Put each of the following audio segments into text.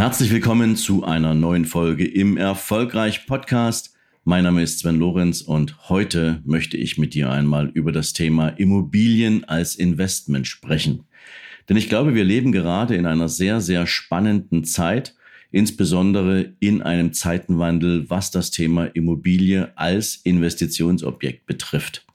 Herzlich willkommen zu einer neuen Folge im Erfolgreich Podcast. Mein Name ist Sven Lorenz und heute möchte ich mit dir einmal über das Thema Immobilien als Investment sprechen. Denn ich glaube, wir leben gerade in einer sehr, sehr spannenden Zeit, insbesondere in einem Zeitenwandel, was das Thema Immobilie als Investitionsobjekt betrifft.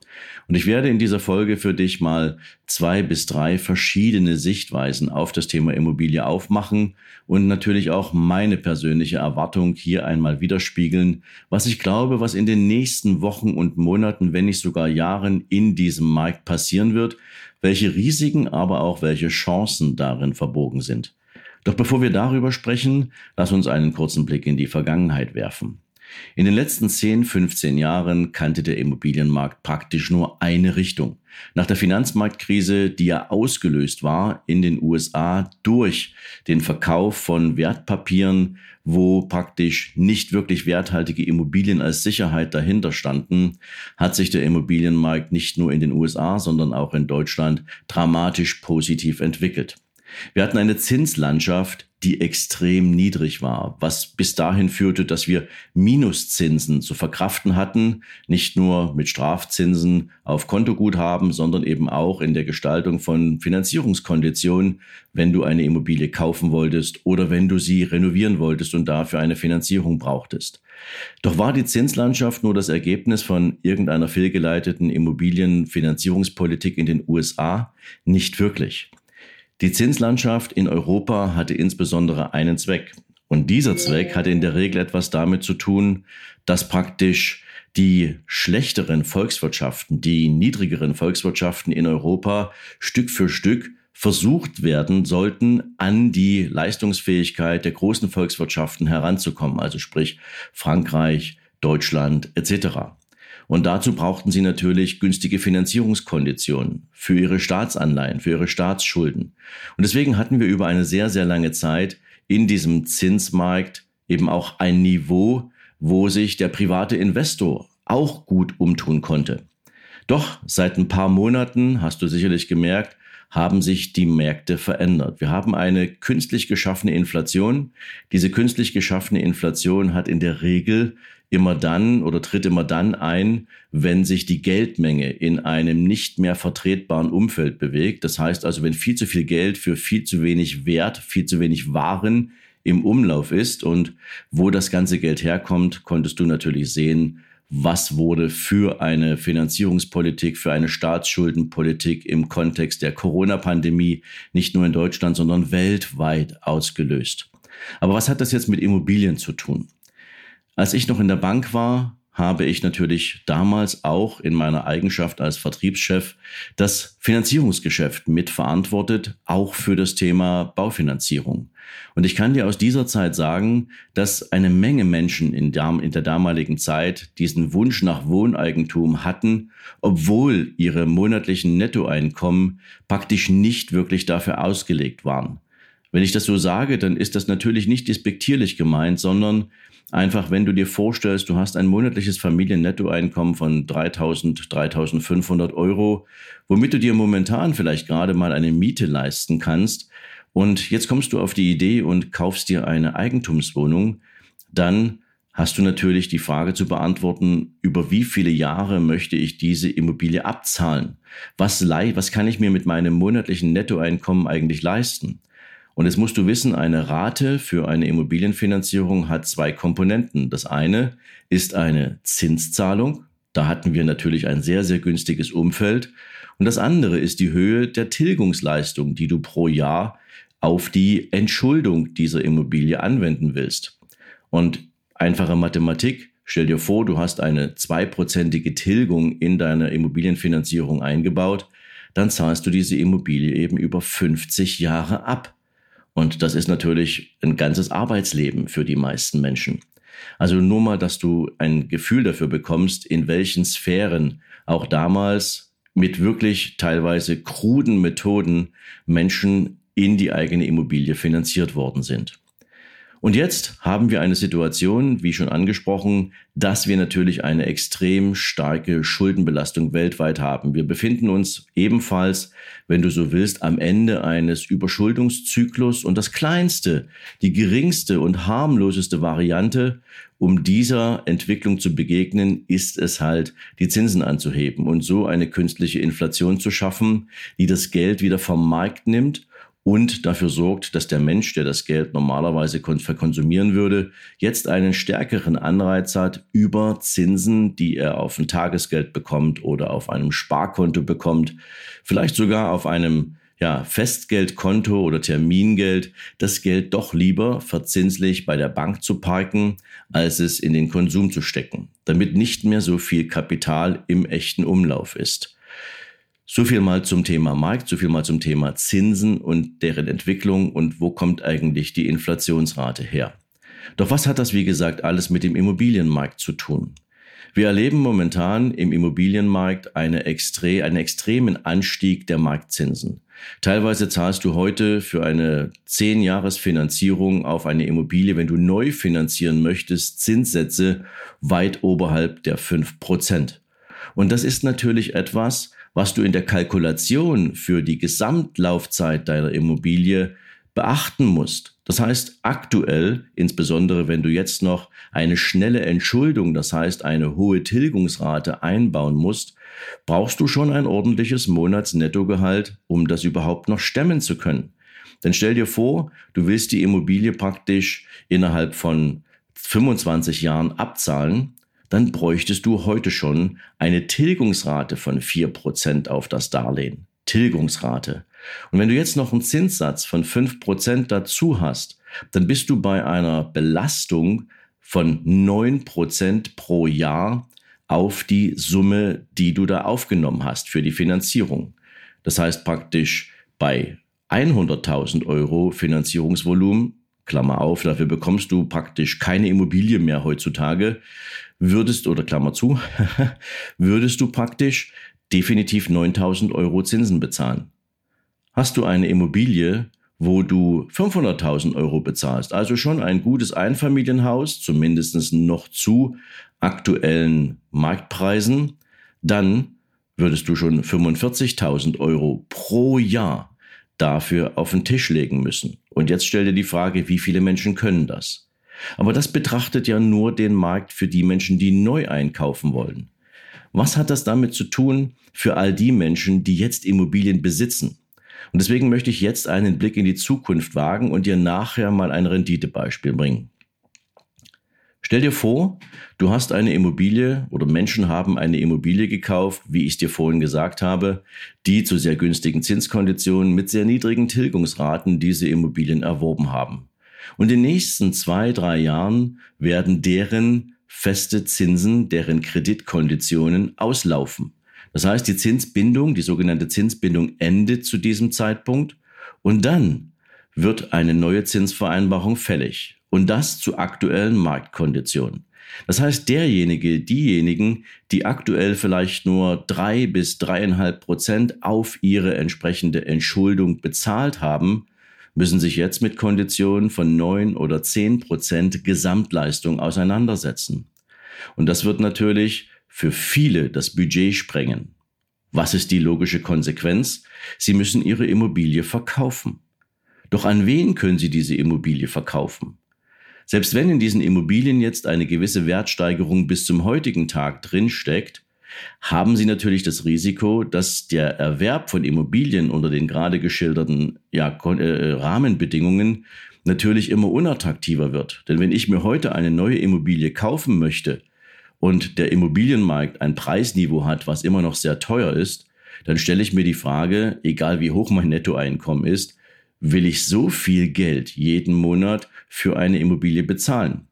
Und ich werde in dieser Folge für dich mal zwei bis drei verschiedene Sichtweisen auf das Thema Immobilie aufmachen und natürlich auch meine persönliche Erwartung hier einmal widerspiegeln, was ich glaube, was in den nächsten Wochen und Monaten, wenn nicht sogar Jahren in diesem Markt passieren wird, welche Risiken, aber auch welche Chancen darin verbogen sind. Doch bevor wir darüber sprechen, lass uns einen kurzen Blick in die Vergangenheit werfen. In den letzten 10, 15 Jahren kannte der Immobilienmarkt praktisch nur eine Richtung. Nach der Finanzmarktkrise, die ja ausgelöst war in den USA durch den Verkauf von Wertpapieren, wo praktisch nicht wirklich werthaltige Immobilien als Sicherheit dahinter standen, hat sich der Immobilienmarkt nicht nur in den USA, sondern auch in Deutschland dramatisch positiv entwickelt. Wir hatten eine Zinslandschaft, die extrem niedrig war, was bis dahin führte, dass wir Minuszinsen zu verkraften hatten, nicht nur mit Strafzinsen auf Kontoguthaben, sondern eben auch in der Gestaltung von Finanzierungskonditionen, wenn du eine Immobilie kaufen wolltest oder wenn du sie renovieren wolltest und dafür eine Finanzierung brauchtest. Doch war die Zinslandschaft nur das Ergebnis von irgendeiner fehlgeleiteten Immobilienfinanzierungspolitik in den USA? Nicht wirklich. Die Zinslandschaft in Europa hatte insbesondere einen Zweck. Und dieser Zweck hatte in der Regel etwas damit zu tun, dass praktisch die schlechteren Volkswirtschaften, die niedrigeren Volkswirtschaften in Europa Stück für Stück versucht werden sollten, an die Leistungsfähigkeit der großen Volkswirtschaften heranzukommen, also sprich Frankreich, Deutschland etc. Und dazu brauchten sie natürlich günstige Finanzierungskonditionen für ihre Staatsanleihen, für ihre Staatsschulden. Und deswegen hatten wir über eine sehr, sehr lange Zeit in diesem Zinsmarkt eben auch ein Niveau, wo sich der private Investor auch gut umtun konnte. Doch seit ein paar Monaten, hast du sicherlich gemerkt, haben sich die Märkte verändert. Wir haben eine künstlich geschaffene Inflation. Diese künstlich geschaffene Inflation hat in der Regel immer dann oder tritt immer dann ein, wenn sich die Geldmenge in einem nicht mehr vertretbaren Umfeld bewegt. Das heißt also, wenn viel zu viel Geld für viel zu wenig Wert, viel zu wenig Waren im Umlauf ist und wo das ganze Geld herkommt, konntest du natürlich sehen, was wurde für eine Finanzierungspolitik, für eine Staatsschuldenpolitik im Kontext der Corona-Pandemie nicht nur in Deutschland, sondern weltweit ausgelöst. Aber was hat das jetzt mit Immobilien zu tun? Als ich noch in der Bank war, habe ich natürlich damals auch in meiner Eigenschaft als Vertriebschef das Finanzierungsgeschäft mitverantwortet, auch für das Thema Baufinanzierung. Und ich kann dir aus dieser Zeit sagen, dass eine Menge Menschen in der, damaligen Zeit diesen Wunsch nach Wohneigentum hatten, obwohl ihre monatlichen Nettoeinkommen praktisch nicht wirklich dafür ausgelegt waren. Wenn ich das so sage, dann ist das natürlich nicht despektierlich gemeint, sondern Einfach, wenn du dir vorstellst, du hast ein monatliches Familiennettoeinkommen von 3000, 3500 Euro, womit du dir momentan vielleicht gerade mal eine Miete leisten kannst. Und jetzt kommst du auf die Idee und kaufst dir eine Eigentumswohnung, dann hast du natürlich die Frage zu beantworten, über wie viele Jahre möchte ich diese Immobilie abzahlen? Was, was kann ich mir mit meinem monatlichen Nettoeinkommen eigentlich leisten? Und jetzt musst du wissen, eine Rate für eine Immobilienfinanzierung hat zwei Komponenten. Das eine ist eine Zinszahlung. Da hatten wir natürlich ein sehr, sehr günstiges Umfeld. Und das andere ist die Höhe der Tilgungsleistung, die du pro Jahr auf die Entschuldung dieser Immobilie anwenden willst. Und einfache Mathematik, stell dir vor, du hast eine zweiprozentige Tilgung in deiner Immobilienfinanzierung eingebaut, dann zahlst du diese Immobilie eben über 50 Jahre ab. Und das ist natürlich ein ganzes Arbeitsleben für die meisten Menschen. Also nur mal, dass du ein Gefühl dafür bekommst, in welchen Sphären auch damals mit wirklich teilweise kruden Methoden Menschen in die eigene Immobilie finanziert worden sind. Und jetzt haben wir eine Situation, wie schon angesprochen, dass wir natürlich eine extrem starke Schuldenbelastung weltweit haben. Wir befinden uns ebenfalls, wenn du so willst, am Ende eines Überschuldungszyklus und das kleinste, die geringste und harmloseste Variante, um dieser Entwicklung zu begegnen, ist es halt, die Zinsen anzuheben und so eine künstliche Inflation zu schaffen, die das Geld wieder vom Markt nimmt und dafür sorgt, dass der Mensch, der das Geld normalerweise verkonsumieren würde, jetzt einen stärkeren Anreiz hat, über Zinsen, die er auf ein Tagesgeld bekommt oder auf einem Sparkonto bekommt, vielleicht sogar auf einem ja, Festgeldkonto oder Termingeld, das Geld doch lieber verzinslich bei der Bank zu parken, als es in den Konsum zu stecken, damit nicht mehr so viel Kapital im echten Umlauf ist. So viel mal zum Thema Markt, so viel mal zum Thema Zinsen und deren Entwicklung und wo kommt eigentlich die Inflationsrate her. Doch was hat das, wie gesagt, alles mit dem Immobilienmarkt zu tun? Wir erleben momentan im Immobilienmarkt eine extre einen extremen Anstieg der Marktzinsen. Teilweise zahlst du heute für eine 10 Jahres Finanzierung auf eine Immobilie, wenn du neu finanzieren möchtest, Zinssätze weit oberhalb der 5 Prozent. Und das ist natürlich etwas, was du in der Kalkulation für die Gesamtlaufzeit deiner Immobilie beachten musst. Das heißt, aktuell, insbesondere wenn du jetzt noch eine schnelle Entschuldung, das heißt eine hohe Tilgungsrate einbauen musst, brauchst du schon ein ordentliches Monatsnettogehalt, um das überhaupt noch stemmen zu können. Denn stell dir vor, du willst die Immobilie praktisch innerhalb von 25 Jahren abzahlen dann bräuchtest du heute schon eine Tilgungsrate von 4% auf das Darlehen. Tilgungsrate. Und wenn du jetzt noch einen Zinssatz von 5% dazu hast, dann bist du bei einer Belastung von 9% pro Jahr auf die Summe, die du da aufgenommen hast für die Finanzierung. Das heißt praktisch bei 100.000 Euro Finanzierungsvolumen, Klammer auf, dafür bekommst du praktisch keine Immobilie mehr heutzutage, würdest, oder Klammer zu, würdest du praktisch definitiv 9000 Euro Zinsen bezahlen. Hast du eine Immobilie, wo du 500.000 Euro bezahlst, also schon ein gutes Einfamilienhaus, zumindest noch zu aktuellen Marktpreisen, dann würdest du schon 45.000 Euro pro Jahr dafür auf den Tisch legen müssen. Und jetzt stell dir die Frage, wie viele Menschen können das? Aber das betrachtet ja nur den Markt für die Menschen, die neu einkaufen wollen. Was hat das damit zu tun für all die Menschen, die jetzt Immobilien besitzen? Und deswegen möchte ich jetzt einen Blick in die Zukunft wagen und dir nachher mal ein Renditebeispiel bringen. Stell dir vor, du hast eine Immobilie oder Menschen haben eine Immobilie gekauft, wie ich dir vorhin gesagt habe, die zu sehr günstigen Zinskonditionen mit sehr niedrigen Tilgungsraten diese Immobilien erworben haben. Und in den nächsten zwei, drei Jahren werden deren feste Zinsen, deren Kreditkonditionen auslaufen. Das heißt, die Zinsbindung, die sogenannte Zinsbindung endet zu diesem Zeitpunkt und dann wird eine neue Zinsvereinbarung fällig und das zu aktuellen Marktkonditionen. Das heißt, derjenige, diejenigen, die aktuell vielleicht nur drei bis dreieinhalb Prozent auf ihre entsprechende Entschuldung bezahlt haben, müssen sich jetzt mit Konditionen von neun oder zehn Prozent Gesamtleistung auseinandersetzen. Und das wird natürlich für viele das Budget sprengen. Was ist die logische Konsequenz? Sie müssen ihre Immobilie verkaufen. Doch an wen können sie diese Immobilie verkaufen? Selbst wenn in diesen Immobilien jetzt eine gewisse Wertsteigerung bis zum heutigen Tag drinsteckt, haben sie natürlich das Risiko, dass der Erwerb von Immobilien unter den gerade geschilderten ja, äh, Rahmenbedingungen natürlich immer unattraktiver wird. Denn wenn ich mir heute eine neue Immobilie kaufen möchte und der Immobilienmarkt ein Preisniveau hat, was immer noch sehr teuer ist, dann stelle ich mir die Frage, egal wie hoch mein Nettoeinkommen ist, will ich so viel Geld jeden Monat für eine Immobilie bezahlen?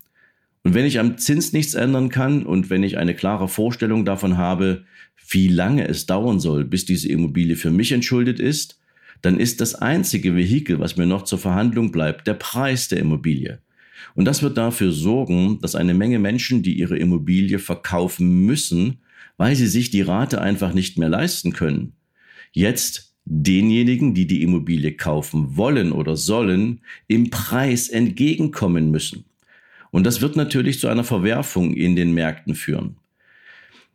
Und wenn ich am Zins nichts ändern kann und wenn ich eine klare Vorstellung davon habe, wie lange es dauern soll, bis diese Immobilie für mich entschuldet ist, dann ist das einzige Vehikel, was mir noch zur Verhandlung bleibt, der Preis der Immobilie. Und das wird dafür sorgen, dass eine Menge Menschen, die ihre Immobilie verkaufen müssen, weil sie sich die Rate einfach nicht mehr leisten können, jetzt denjenigen, die die Immobilie kaufen wollen oder sollen, im Preis entgegenkommen müssen. Und das wird natürlich zu einer Verwerfung in den Märkten führen.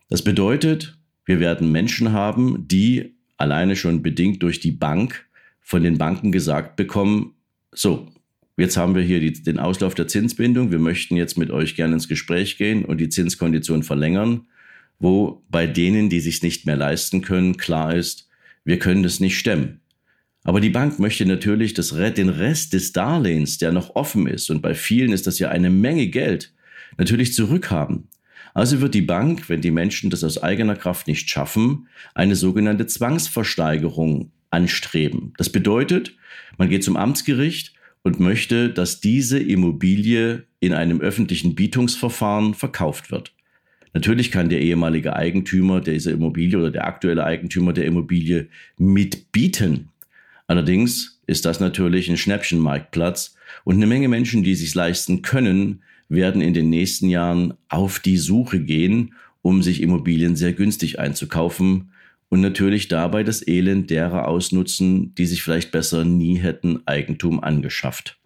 Das bedeutet, wir werden Menschen haben, die alleine schon bedingt durch die Bank von den Banken gesagt bekommen, so, jetzt haben wir hier die, den Auslauf der Zinsbindung, wir möchten jetzt mit euch gerne ins Gespräch gehen und die Zinskondition verlängern, wo bei denen, die sich nicht mehr leisten können, klar ist, wir können das nicht stemmen. Aber die Bank möchte natürlich das, den Rest des Darlehens, der noch offen ist, und bei vielen ist das ja eine Menge Geld, natürlich zurückhaben. Also wird die Bank, wenn die Menschen das aus eigener Kraft nicht schaffen, eine sogenannte Zwangsversteigerung anstreben. Das bedeutet, man geht zum Amtsgericht und möchte, dass diese Immobilie in einem öffentlichen Bietungsverfahren verkauft wird. Natürlich kann der ehemalige Eigentümer dieser Immobilie oder der aktuelle Eigentümer der Immobilie mitbieten. Allerdings ist das natürlich ein Schnäppchenmarktplatz und eine Menge Menschen, die sich leisten können, werden in den nächsten Jahren auf die Suche gehen, um sich Immobilien sehr günstig einzukaufen und natürlich dabei das Elend derer ausnutzen, die sich vielleicht besser nie hätten Eigentum angeschafft.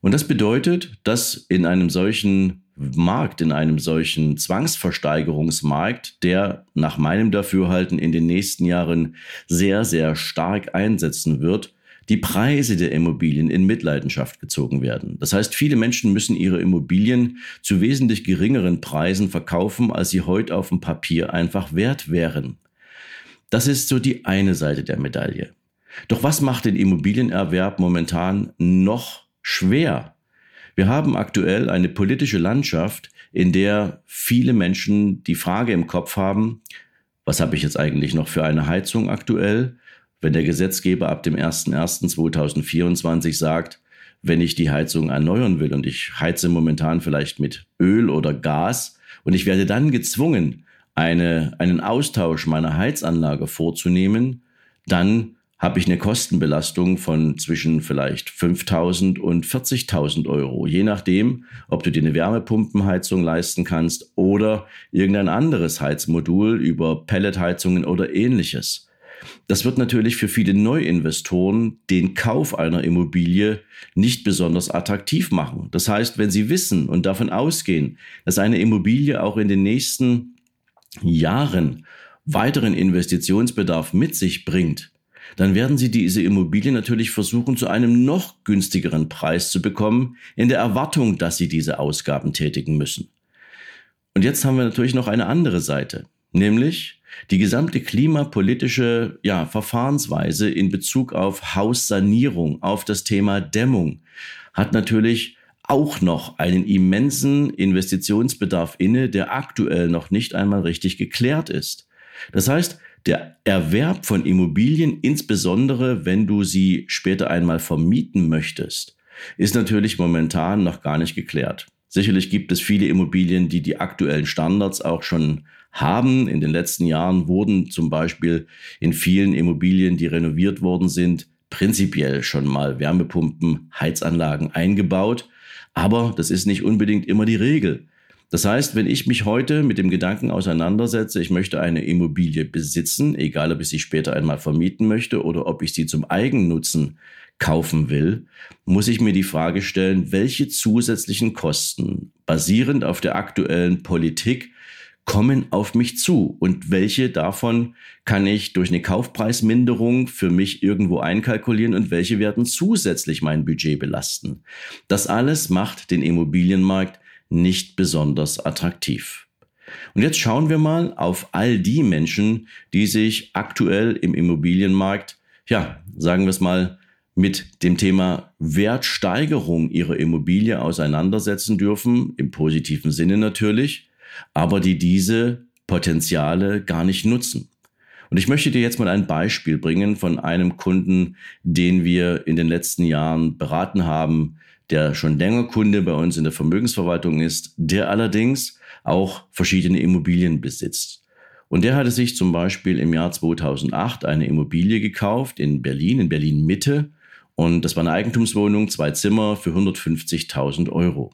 Und das bedeutet, dass in einem solchen Markt, in einem solchen Zwangsversteigerungsmarkt, der nach meinem Dafürhalten in den nächsten Jahren sehr, sehr stark einsetzen wird, die Preise der Immobilien in Mitleidenschaft gezogen werden. Das heißt, viele Menschen müssen ihre Immobilien zu wesentlich geringeren Preisen verkaufen, als sie heute auf dem Papier einfach wert wären. Das ist so die eine Seite der Medaille. Doch was macht den Immobilienerwerb momentan noch schwer? Wir haben aktuell eine politische Landschaft, in der viele Menschen die Frage im Kopf haben, was habe ich jetzt eigentlich noch für eine Heizung aktuell? Wenn der Gesetzgeber ab dem 01.01.2024 sagt, wenn ich die Heizung erneuern will und ich heize momentan vielleicht mit Öl oder Gas und ich werde dann gezwungen, eine, einen Austausch meiner Heizanlage vorzunehmen, dann habe ich eine Kostenbelastung von zwischen vielleicht 5.000 und 40.000 Euro, je nachdem, ob du dir eine Wärmepumpenheizung leisten kannst oder irgendein anderes Heizmodul über Pelletheizungen oder ähnliches. Das wird natürlich für viele Neuinvestoren den Kauf einer Immobilie nicht besonders attraktiv machen. Das heißt, wenn sie wissen und davon ausgehen, dass eine Immobilie auch in den nächsten Jahren weiteren Investitionsbedarf mit sich bringt, dann werden Sie diese Immobilie natürlich versuchen, zu einem noch günstigeren Preis zu bekommen, in der Erwartung, dass Sie diese Ausgaben tätigen müssen. Und jetzt haben wir natürlich noch eine andere Seite, nämlich die gesamte klimapolitische ja, Verfahrensweise in Bezug auf Haussanierung, auf das Thema Dämmung, hat natürlich auch noch einen immensen Investitionsbedarf inne, der aktuell noch nicht einmal richtig geklärt ist. Das heißt, der Erwerb von Immobilien, insbesondere wenn du sie später einmal vermieten möchtest, ist natürlich momentan noch gar nicht geklärt. Sicherlich gibt es viele Immobilien, die die aktuellen Standards auch schon haben. In den letzten Jahren wurden zum Beispiel in vielen Immobilien, die renoviert worden sind, prinzipiell schon mal Wärmepumpen, Heizanlagen eingebaut. Aber das ist nicht unbedingt immer die Regel. Das heißt, wenn ich mich heute mit dem Gedanken auseinandersetze, ich möchte eine Immobilie besitzen, egal ob ich sie später einmal vermieten möchte oder ob ich sie zum Eigennutzen kaufen will, muss ich mir die Frage stellen, welche zusätzlichen Kosten basierend auf der aktuellen Politik kommen auf mich zu und welche davon kann ich durch eine Kaufpreisminderung für mich irgendwo einkalkulieren und welche werden zusätzlich mein Budget belasten. Das alles macht den Immobilienmarkt nicht besonders attraktiv. Und jetzt schauen wir mal auf all die Menschen, die sich aktuell im Immobilienmarkt, ja, sagen wir es mal, mit dem Thema Wertsteigerung ihrer Immobilie auseinandersetzen dürfen, im positiven Sinne natürlich, aber die diese Potenziale gar nicht nutzen. Und ich möchte dir jetzt mal ein Beispiel bringen von einem Kunden, den wir in den letzten Jahren beraten haben, der schon länger Kunde bei uns in der Vermögensverwaltung ist, der allerdings auch verschiedene Immobilien besitzt. Und der hatte sich zum Beispiel im Jahr 2008 eine Immobilie gekauft in Berlin, in Berlin Mitte. Und das war eine Eigentumswohnung, zwei Zimmer für 150.000 Euro.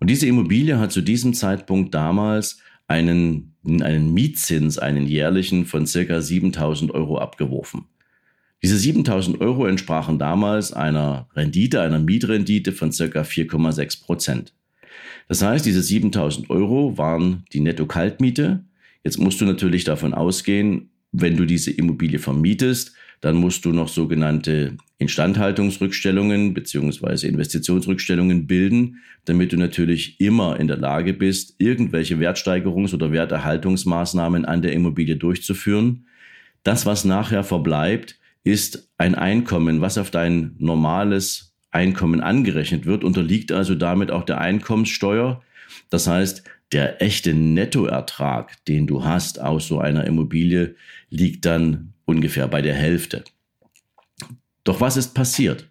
Und diese Immobilie hat zu diesem Zeitpunkt damals einen, einen Mietzins, einen jährlichen von circa 7000 Euro abgeworfen. Diese 7000 Euro entsprachen damals einer Rendite, einer Mietrendite von circa 4,6 Prozent. Das heißt, diese 7000 Euro waren die Netto-Kaltmiete. Jetzt musst du natürlich davon ausgehen, wenn du diese Immobilie vermietest, dann musst du noch sogenannte Instandhaltungsrückstellungen beziehungsweise Investitionsrückstellungen bilden, damit du natürlich immer in der Lage bist, irgendwelche Wertsteigerungs- oder Werterhaltungsmaßnahmen an der Immobilie durchzuführen. Das, was nachher verbleibt, ist ein Einkommen, was auf dein normales Einkommen angerechnet wird, unterliegt also damit auch der Einkommenssteuer. Das heißt, der echte Nettoertrag, den du hast aus so einer Immobilie, liegt dann ungefähr bei der Hälfte. Doch was ist passiert?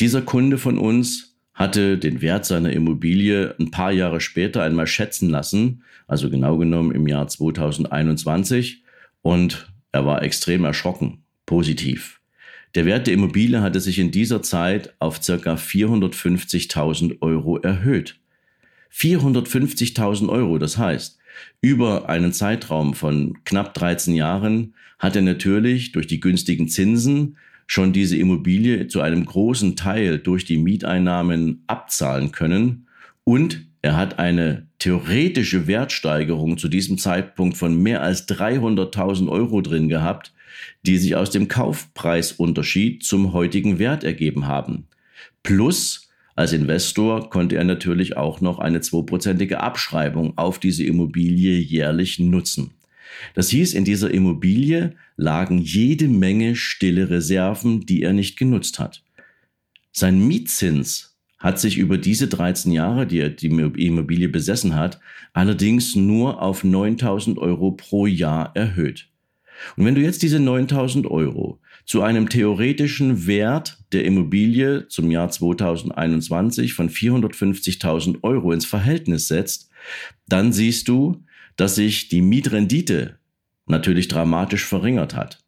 Dieser Kunde von uns hatte den Wert seiner Immobilie ein paar Jahre später einmal schätzen lassen, also genau genommen im Jahr 2021, und er war extrem erschrocken positiv. Der Wert der Immobilie hatte sich in dieser Zeit auf ca. 450.000 Euro erhöht. 450.000 Euro, das heißt, über einen Zeitraum von knapp 13 Jahren hat er natürlich durch die günstigen Zinsen schon diese Immobilie zu einem großen Teil durch die Mieteinnahmen abzahlen können und er hat eine theoretische Wertsteigerung zu diesem Zeitpunkt von mehr als 300.000 Euro drin gehabt, die sich aus dem Kaufpreisunterschied zum heutigen Wert ergeben haben. Plus, als Investor konnte er natürlich auch noch eine zweiprozentige Abschreibung auf diese Immobilie jährlich nutzen. Das hieß, in dieser Immobilie lagen jede Menge stille Reserven, die er nicht genutzt hat. Sein Mietzins hat sich über diese 13 Jahre, die er die Immobilie besessen hat, allerdings nur auf 9000 Euro pro Jahr erhöht. Und wenn du jetzt diese 9000 Euro zu einem theoretischen Wert der Immobilie zum Jahr 2021 von 450.000 Euro ins Verhältnis setzt, dann siehst du, dass sich die Mietrendite natürlich dramatisch verringert hat.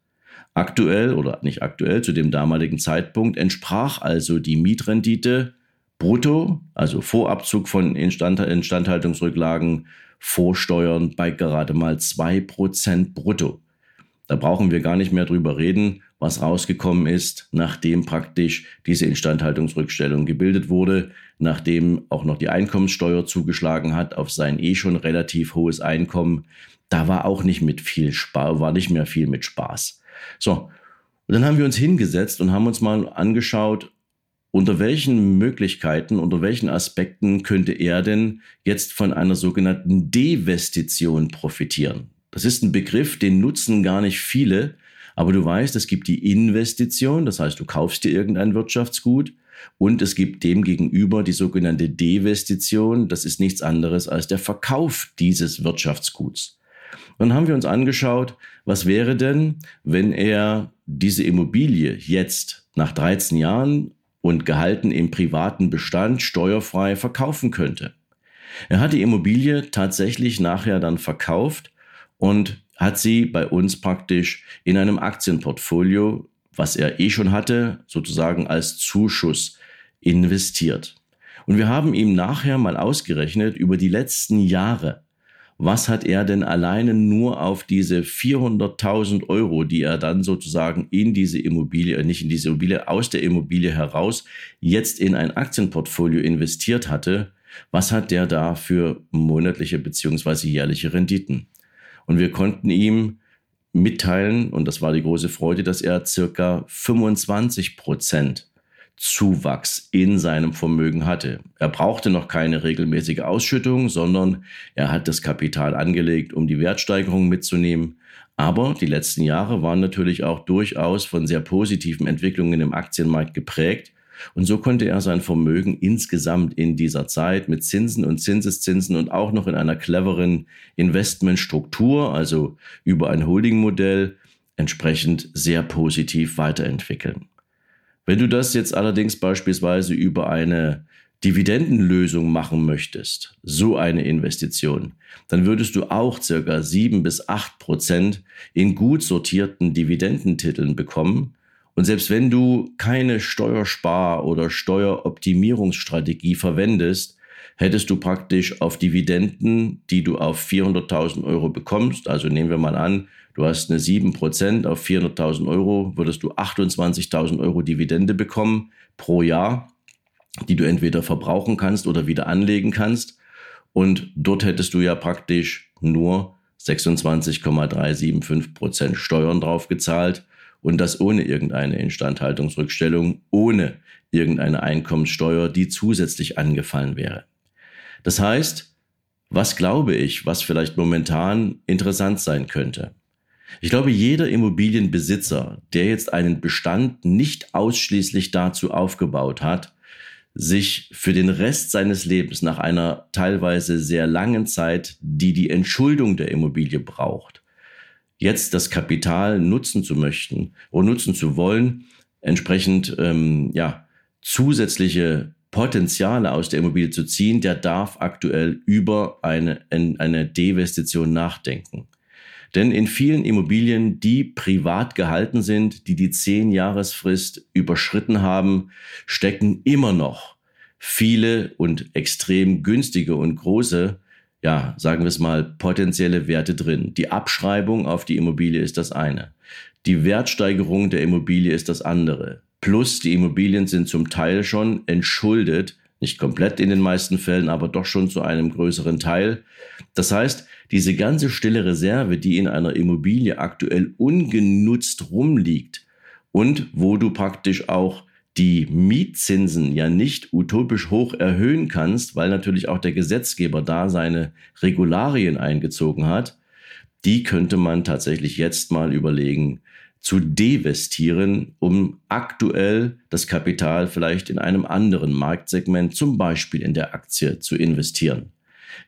Aktuell oder nicht aktuell, zu dem damaligen Zeitpunkt entsprach also die Mietrendite brutto, also Vorabzug von Instand Instandhaltungsrücklagen, Vorsteuern bei gerade mal zwei Prozent brutto. Da brauchen wir gar nicht mehr drüber reden, was rausgekommen ist, nachdem praktisch diese Instandhaltungsrückstellung gebildet wurde, nachdem auch noch die Einkommenssteuer zugeschlagen hat auf sein eh schon relativ hohes Einkommen. Da war auch nicht mit viel Spaß, war nicht mehr viel mit Spaß. So. Und dann haben wir uns hingesetzt und haben uns mal angeschaut, unter welchen Möglichkeiten, unter welchen Aspekten könnte er denn jetzt von einer sogenannten Devestition profitieren? Das ist ein Begriff, den nutzen gar nicht viele, aber du weißt, es gibt die Investition, das heißt, du kaufst dir irgendein Wirtschaftsgut und es gibt dem gegenüber die sogenannte Devestition, das ist nichts anderes als der Verkauf dieses Wirtschaftsguts. Dann haben wir uns angeschaut, was wäre denn, wenn er diese Immobilie jetzt nach 13 Jahren und gehalten im privaten Bestand steuerfrei verkaufen könnte. Er hat die Immobilie tatsächlich nachher dann verkauft und hat sie bei uns praktisch in einem Aktienportfolio, was er eh schon hatte, sozusagen als Zuschuss investiert. Und wir haben ihm nachher mal ausgerechnet über die letzten Jahre, was hat er denn alleine nur auf diese 400.000 Euro, die er dann sozusagen in diese Immobilie, äh, nicht in diese Immobilie, aus der Immobilie heraus, jetzt in ein Aktienportfolio investiert hatte, was hat der da für monatliche beziehungsweise jährliche Renditen? Und wir konnten ihm mitteilen, und das war die große Freude, dass er circa 25 Prozent Zuwachs in seinem Vermögen hatte. Er brauchte noch keine regelmäßige Ausschüttung, sondern er hat das Kapital angelegt, um die Wertsteigerung mitzunehmen. Aber die letzten Jahre waren natürlich auch durchaus von sehr positiven Entwicklungen im Aktienmarkt geprägt. Und so konnte er sein Vermögen insgesamt in dieser Zeit mit Zinsen und Zinseszinsen und auch noch in einer cleveren Investmentstruktur, also über ein Holdingmodell, entsprechend sehr positiv weiterentwickeln. Wenn du das jetzt allerdings beispielsweise über eine Dividendenlösung machen möchtest, so eine Investition, dann würdest du auch circa sieben bis acht Prozent in gut sortierten Dividendentiteln bekommen. Und selbst wenn du keine Steuerspar- oder Steueroptimierungsstrategie verwendest, hättest du praktisch auf Dividenden, die du auf 400.000 Euro bekommst, also nehmen wir mal an, du hast eine 7% auf 400.000 Euro, würdest du 28.000 Euro Dividende bekommen pro Jahr die du entweder verbrauchen kannst oder wieder anlegen kannst. Und dort hättest du ja praktisch nur 26,375 Prozent Steuern drauf gezahlt und das ohne irgendeine Instandhaltungsrückstellung, ohne irgendeine Einkommenssteuer, die zusätzlich angefallen wäre. Das heißt, was glaube ich, was vielleicht momentan interessant sein könnte? Ich glaube, jeder Immobilienbesitzer, der jetzt einen Bestand nicht ausschließlich dazu aufgebaut hat, sich für den Rest seines Lebens nach einer teilweise sehr langen Zeit, die die Entschuldung der Immobilie braucht, jetzt das Kapital nutzen zu möchten oder nutzen zu wollen, entsprechend ähm, ja zusätzliche Potenziale aus der Immobilie zu ziehen, der darf aktuell über eine, eine Devestition nachdenken. Denn in vielen Immobilien, die privat gehalten sind, die die zehn Jahresfrist überschritten haben, stecken immer noch viele und extrem günstige und große, ja, sagen wir es mal, potenzielle Werte drin. Die Abschreibung auf die Immobilie ist das eine. Die Wertsteigerung der Immobilie ist das andere. Plus die Immobilien sind zum Teil schon entschuldet, nicht komplett in den meisten Fällen, aber doch schon zu einem größeren Teil. Das heißt, diese ganze stille Reserve, die in einer Immobilie aktuell ungenutzt rumliegt und wo du praktisch auch die Mietzinsen ja nicht utopisch hoch erhöhen kannst, weil natürlich auch der Gesetzgeber da seine Regularien eingezogen hat, die könnte man tatsächlich jetzt mal überlegen zu devestieren, um aktuell das Kapital vielleicht in einem anderen Marktsegment, zum Beispiel in der Aktie, zu investieren.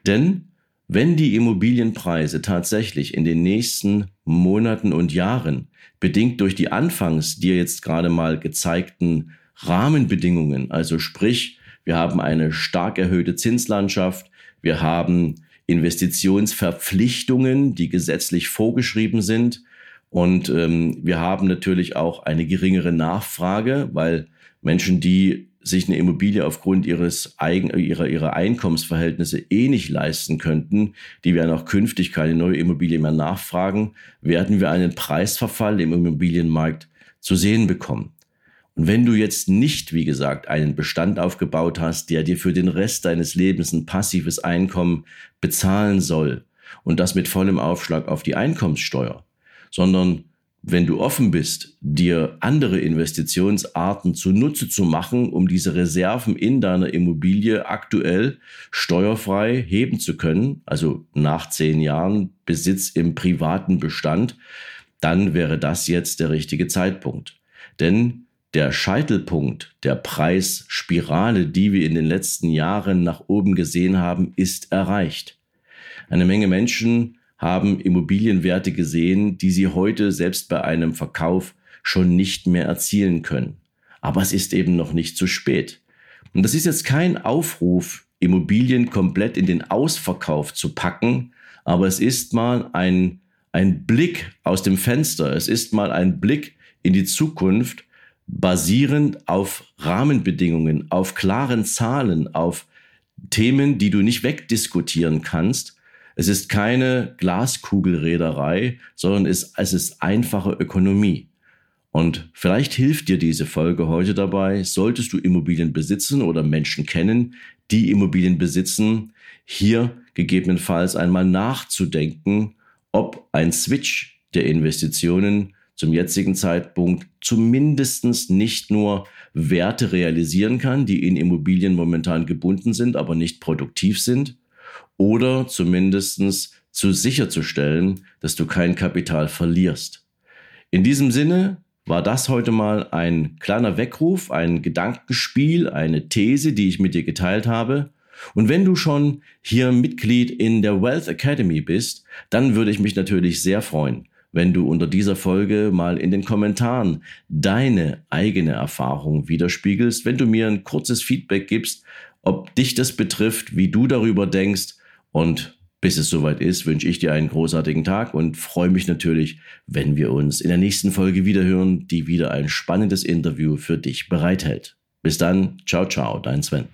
Denn wenn die Immobilienpreise tatsächlich in den nächsten Monaten und Jahren, bedingt durch die anfangs dir jetzt gerade mal gezeigten Rahmenbedingungen, also sprich, wir haben eine stark erhöhte Zinslandschaft, wir haben Investitionsverpflichtungen, die gesetzlich vorgeschrieben sind und ähm, wir haben natürlich auch eine geringere Nachfrage, weil Menschen, die sich eine Immobilie aufgrund ihres eigen, ihrer, ihrer Einkommensverhältnisse eh nicht leisten könnten, die werden auch künftig keine neue Immobilie mehr nachfragen, werden wir einen Preisverfall im Immobilienmarkt zu sehen bekommen. Und wenn du jetzt nicht, wie gesagt, einen Bestand aufgebaut hast, der dir für den Rest deines Lebens ein passives Einkommen bezahlen soll und das mit vollem Aufschlag auf die Einkommenssteuer, sondern wenn du offen bist, dir andere Investitionsarten zunutze zu machen, um diese Reserven in deiner Immobilie aktuell steuerfrei heben zu können, also nach zehn Jahren Besitz im privaten Bestand, dann wäre das jetzt der richtige Zeitpunkt. Denn der Scheitelpunkt der Preisspirale, die wir in den letzten Jahren nach oben gesehen haben, ist erreicht. Eine Menge Menschen haben Immobilienwerte gesehen, die sie heute selbst bei einem Verkauf schon nicht mehr erzielen können. Aber es ist eben noch nicht zu spät. Und das ist jetzt kein Aufruf, Immobilien komplett in den Ausverkauf zu packen, aber es ist mal ein, ein Blick aus dem Fenster, es ist mal ein Blick in die Zukunft, basierend auf Rahmenbedingungen, auf klaren Zahlen, auf Themen, die du nicht wegdiskutieren kannst es ist keine Glaskugelräderei, sondern es, es ist einfache Ökonomie. Und vielleicht hilft dir diese Folge heute dabei, solltest du Immobilien besitzen oder Menschen kennen, die Immobilien besitzen, hier gegebenenfalls einmal nachzudenken, ob ein Switch der Investitionen zum jetzigen Zeitpunkt zumindestens nicht nur Werte realisieren kann, die in Immobilien momentan gebunden sind, aber nicht produktiv sind, oder zumindestens zu sicherzustellen, dass du kein Kapital verlierst. In diesem Sinne war das heute mal ein kleiner Weckruf, ein Gedankenspiel, eine These, die ich mit dir geteilt habe. Und wenn du schon hier Mitglied in der Wealth Academy bist, dann würde ich mich natürlich sehr freuen, wenn du unter dieser Folge mal in den Kommentaren deine eigene Erfahrung widerspiegelst, wenn du mir ein kurzes Feedback gibst, ob dich das betrifft, wie du darüber denkst und bis es soweit ist, wünsche ich dir einen großartigen Tag und freue mich natürlich, wenn wir uns in der nächsten Folge wiederhören, die wieder ein spannendes Interview für dich bereithält. Bis dann, ciao, ciao, dein Sven.